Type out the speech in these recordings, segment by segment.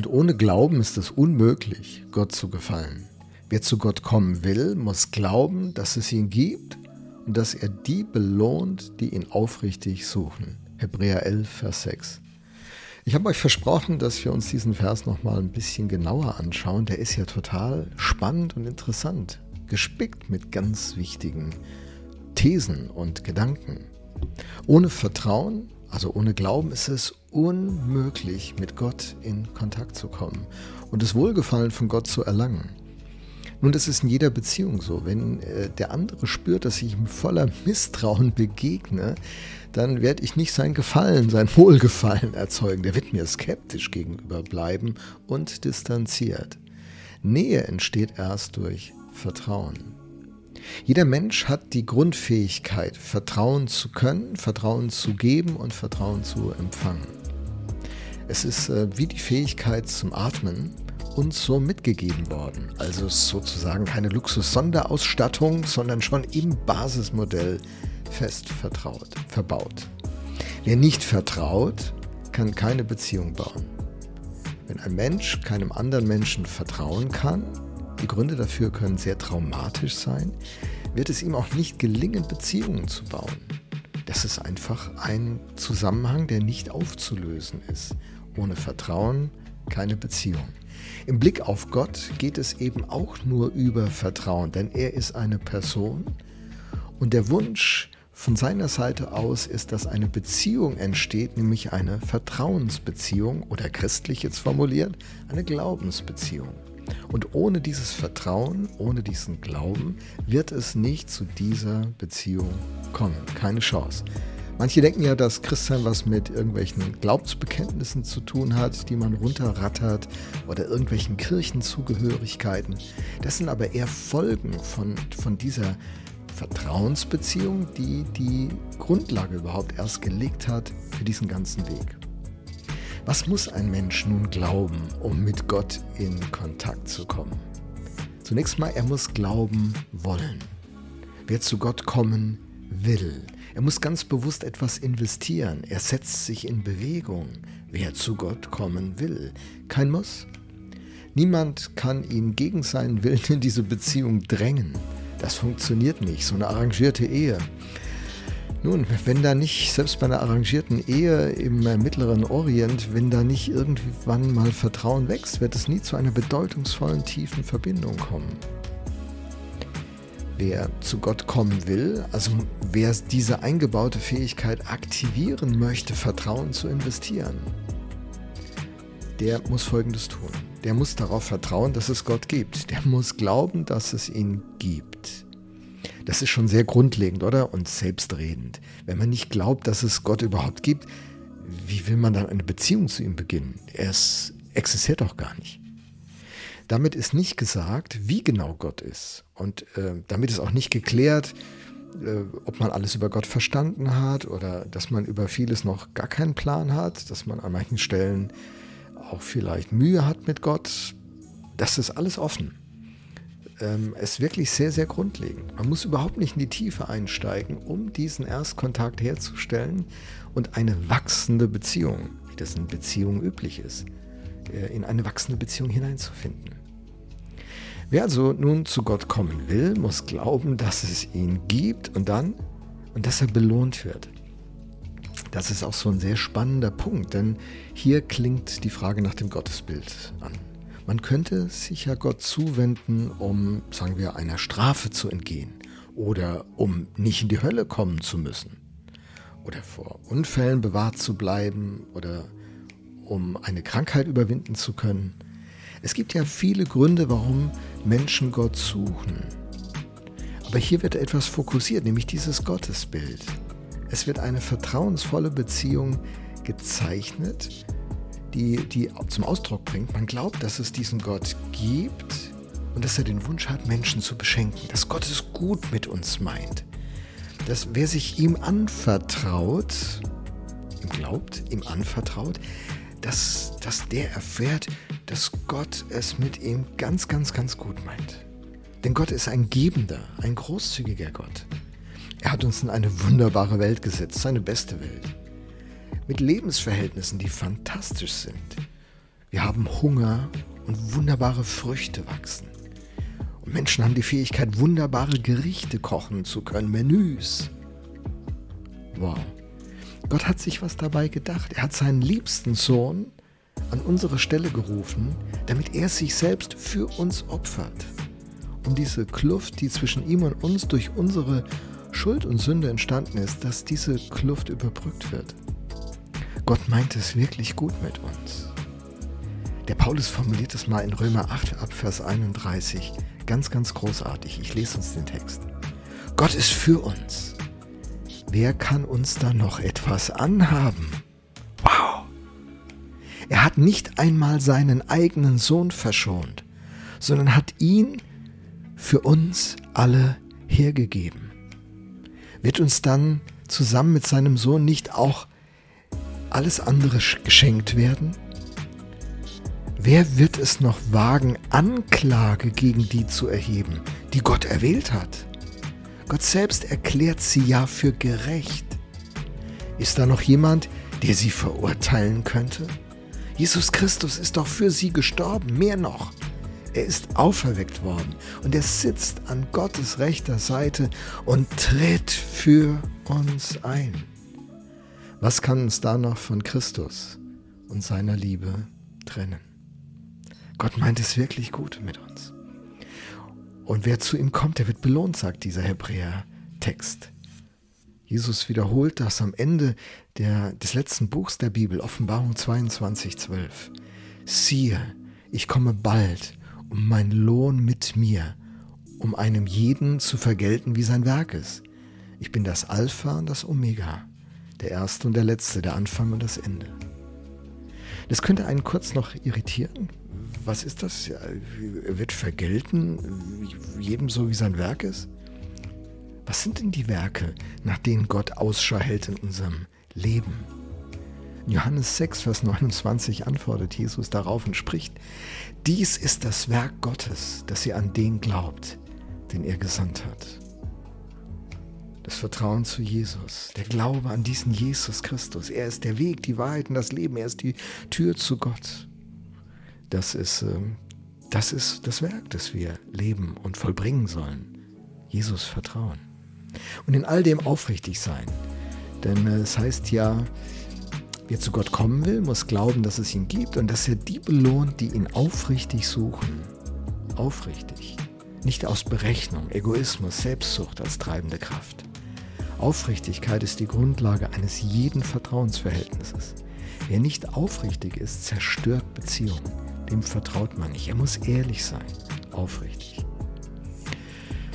Und ohne Glauben ist es unmöglich, Gott zu gefallen. Wer zu Gott kommen will, muss glauben, dass es ihn gibt und dass er die belohnt, die ihn aufrichtig suchen. Hebräer 11, Vers 6. Ich habe euch versprochen, dass wir uns diesen Vers nochmal ein bisschen genauer anschauen. Der ist ja total spannend und interessant, gespickt mit ganz wichtigen Thesen und Gedanken. Ohne Vertrauen, also ohne Glauben, ist es unmöglich, mit Gott in Kontakt zu kommen und das Wohlgefallen von Gott zu erlangen. Nun, das ist in jeder Beziehung so. Wenn äh, der andere spürt, dass ich ihm voller Misstrauen begegne, dann werde ich nicht sein Gefallen, sein Wohlgefallen erzeugen. Der wird mir skeptisch gegenüber bleiben und distanziert. Nähe entsteht erst durch Vertrauen. Jeder Mensch hat die Grundfähigkeit, Vertrauen zu können, Vertrauen zu geben und Vertrauen zu empfangen. Es ist äh, wie die Fähigkeit zum Atmen uns so mitgegeben worden. Also sozusagen keine Luxus-Sonderausstattung, sondern schon im Basismodell fest vertraut, verbaut. Wer nicht vertraut, kann keine Beziehung bauen. Wenn ein Mensch keinem anderen Menschen vertrauen kann, die Gründe dafür können sehr traumatisch sein, wird es ihm auch nicht gelingen, Beziehungen zu bauen. Das ist einfach ein Zusammenhang, der nicht aufzulösen ist. Ohne Vertrauen keine Beziehung. Im Blick auf Gott geht es eben auch nur über Vertrauen, denn er ist eine Person und der Wunsch von seiner Seite aus ist, dass eine Beziehung entsteht, nämlich eine Vertrauensbeziehung oder christlich jetzt formuliert, eine Glaubensbeziehung. Und ohne dieses Vertrauen, ohne diesen Glauben wird es nicht zu dieser Beziehung kommen. Keine Chance. Manche denken ja, dass Christsein was mit irgendwelchen Glaubensbekenntnissen zu tun hat, die man runterrattert oder irgendwelchen Kirchenzugehörigkeiten. Das sind aber eher Folgen von, von dieser Vertrauensbeziehung, die die Grundlage überhaupt erst gelegt hat für diesen ganzen Weg. Was muss ein Mensch nun glauben, um mit Gott in Kontakt zu kommen? Zunächst mal, er muss glauben wollen. Wer zu Gott kommen will, er muss ganz bewusst etwas investieren. Er setzt sich in Bewegung, wer zu Gott kommen will. Kein Muss. Niemand kann ihn gegen seinen Willen in diese Beziehung drängen. Das funktioniert nicht, so eine arrangierte Ehe. Nun, wenn da nicht, selbst bei einer arrangierten Ehe im Mittleren Orient, wenn da nicht irgendwann mal Vertrauen wächst, wird es nie zu einer bedeutungsvollen, tiefen Verbindung kommen wer zu Gott kommen will, also wer diese eingebaute Fähigkeit aktivieren möchte, Vertrauen zu investieren, der muss Folgendes tun. Der muss darauf vertrauen, dass es Gott gibt. Der muss glauben, dass es ihn gibt. Das ist schon sehr grundlegend, oder? Und selbstredend. Wenn man nicht glaubt, dass es Gott überhaupt gibt, wie will man dann eine Beziehung zu ihm beginnen? Er existiert doch gar nicht. Damit ist nicht gesagt, wie genau Gott ist. Und äh, damit ist auch nicht geklärt, äh, ob man alles über Gott verstanden hat oder dass man über vieles noch gar keinen Plan hat, dass man an manchen Stellen auch vielleicht Mühe hat mit Gott. Das ist alles offen. Ähm, ist wirklich sehr, sehr grundlegend. Man muss überhaupt nicht in die Tiefe einsteigen, um diesen Erstkontakt herzustellen und eine wachsende Beziehung, wie das in Beziehungen üblich ist, äh, in eine wachsende Beziehung hineinzufinden. Wer also nun zu Gott kommen will, muss glauben, dass es ihn gibt und dann und dass er belohnt wird. Das ist auch so ein sehr spannender Punkt, denn hier klingt die Frage nach dem Gottesbild an. Man könnte sich ja Gott zuwenden, um, sagen wir, einer Strafe zu entgehen oder um nicht in die Hölle kommen zu müssen oder vor Unfällen bewahrt zu bleiben oder um eine Krankheit überwinden zu können. Es gibt ja viele Gründe, warum Menschen Gott suchen. Aber hier wird etwas fokussiert, nämlich dieses Gottesbild. Es wird eine vertrauensvolle Beziehung gezeichnet, die, die zum Ausdruck bringt, man glaubt, dass es diesen Gott gibt und dass er den Wunsch hat, Menschen zu beschenken, dass Gott es gut mit uns meint. Dass wer sich ihm anvertraut, ihm glaubt, ihm anvertraut, dass, dass der erfährt, dass Gott es mit ihm ganz, ganz, ganz gut meint. Denn Gott ist ein Gebender, ein großzügiger Gott. Er hat uns in eine wunderbare Welt gesetzt, seine beste Welt. Mit Lebensverhältnissen, die fantastisch sind. Wir haben Hunger und wunderbare Früchte wachsen. Und Menschen haben die Fähigkeit, wunderbare Gerichte kochen zu können, Menüs. Wow. Gott hat sich was dabei gedacht. Er hat seinen liebsten Sohn an unsere Stelle gerufen, damit er sich selbst für uns opfert. Um diese Kluft, die zwischen ihm und uns durch unsere Schuld und Sünde entstanden ist, dass diese Kluft überbrückt wird. Gott meint es wirklich gut mit uns. Der Paulus formuliert es mal in Römer 8 ab Vers 31. Ganz, ganz großartig. Ich lese uns den Text. Gott ist für uns. Wer kann uns da noch etwas anhaben? Wow. Er hat nicht einmal seinen eigenen Sohn verschont, sondern hat ihn für uns alle hergegeben. Wird uns dann zusammen mit seinem Sohn nicht auch alles andere geschenkt werden? Wer wird es noch wagen, Anklage gegen die zu erheben, die Gott erwählt hat? Gott selbst erklärt sie ja für gerecht. Ist da noch jemand, der sie verurteilen könnte? Jesus Christus ist doch für sie gestorben, mehr noch. Er ist auferweckt worden und er sitzt an Gottes rechter Seite und tritt für uns ein. Was kann uns da noch von Christus und seiner Liebe trennen? Gott meint es wirklich gut mit uns. Und wer zu ihm kommt, der wird belohnt, sagt dieser Hebräer-Text. Jesus wiederholt das am Ende der, des letzten Buchs der Bibel, Offenbarung 22, 12. Siehe, ich komme bald, um mein Lohn mit mir, um einem jeden zu vergelten, wie sein Werk ist. Ich bin das Alpha und das Omega, der Erste und der Letzte, der Anfang und das Ende. Das könnte einen kurz noch irritieren, was ist das? Er wird vergelten, jedem so wie sein Werk ist? Was sind denn die Werke, nach denen Gott Ausschau hält in unserem Leben? In Johannes 6, Vers 29 antwortet Jesus darauf und spricht, dies ist das Werk Gottes, dass ihr an den glaubt, den er gesandt hat. Das Vertrauen zu Jesus, der Glaube an diesen Jesus Christus. Er ist der Weg, die Wahrheit und das Leben. Er ist die Tür zu Gott. Das ist, ähm, das ist das Werk, das wir leben und vollbringen sollen. Jesus vertrauen. Und in all dem aufrichtig sein. Denn äh, es heißt ja, wer zu Gott kommen will, muss glauben, dass es ihn gibt und dass er die belohnt, die ihn aufrichtig suchen. Aufrichtig. Nicht aus Berechnung, Egoismus, Selbstsucht als treibende Kraft. Aufrichtigkeit ist die Grundlage eines jeden Vertrauensverhältnisses. Wer nicht aufrichtig ist, zerstört Beziehungen dem vertraut man nicht. Er muss ehrlich sein, aufrichtig.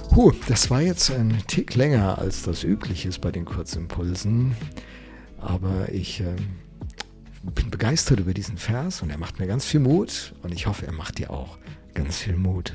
Puh, das war jetzt ein Tick länger, als das üblich ist bei den Kurzimpulsen. Aber ich äh, bin begeistert über diesen Vers und er macht mir ganz viel Mut und ich hoffe, er macht dir auch ganz viel Mut.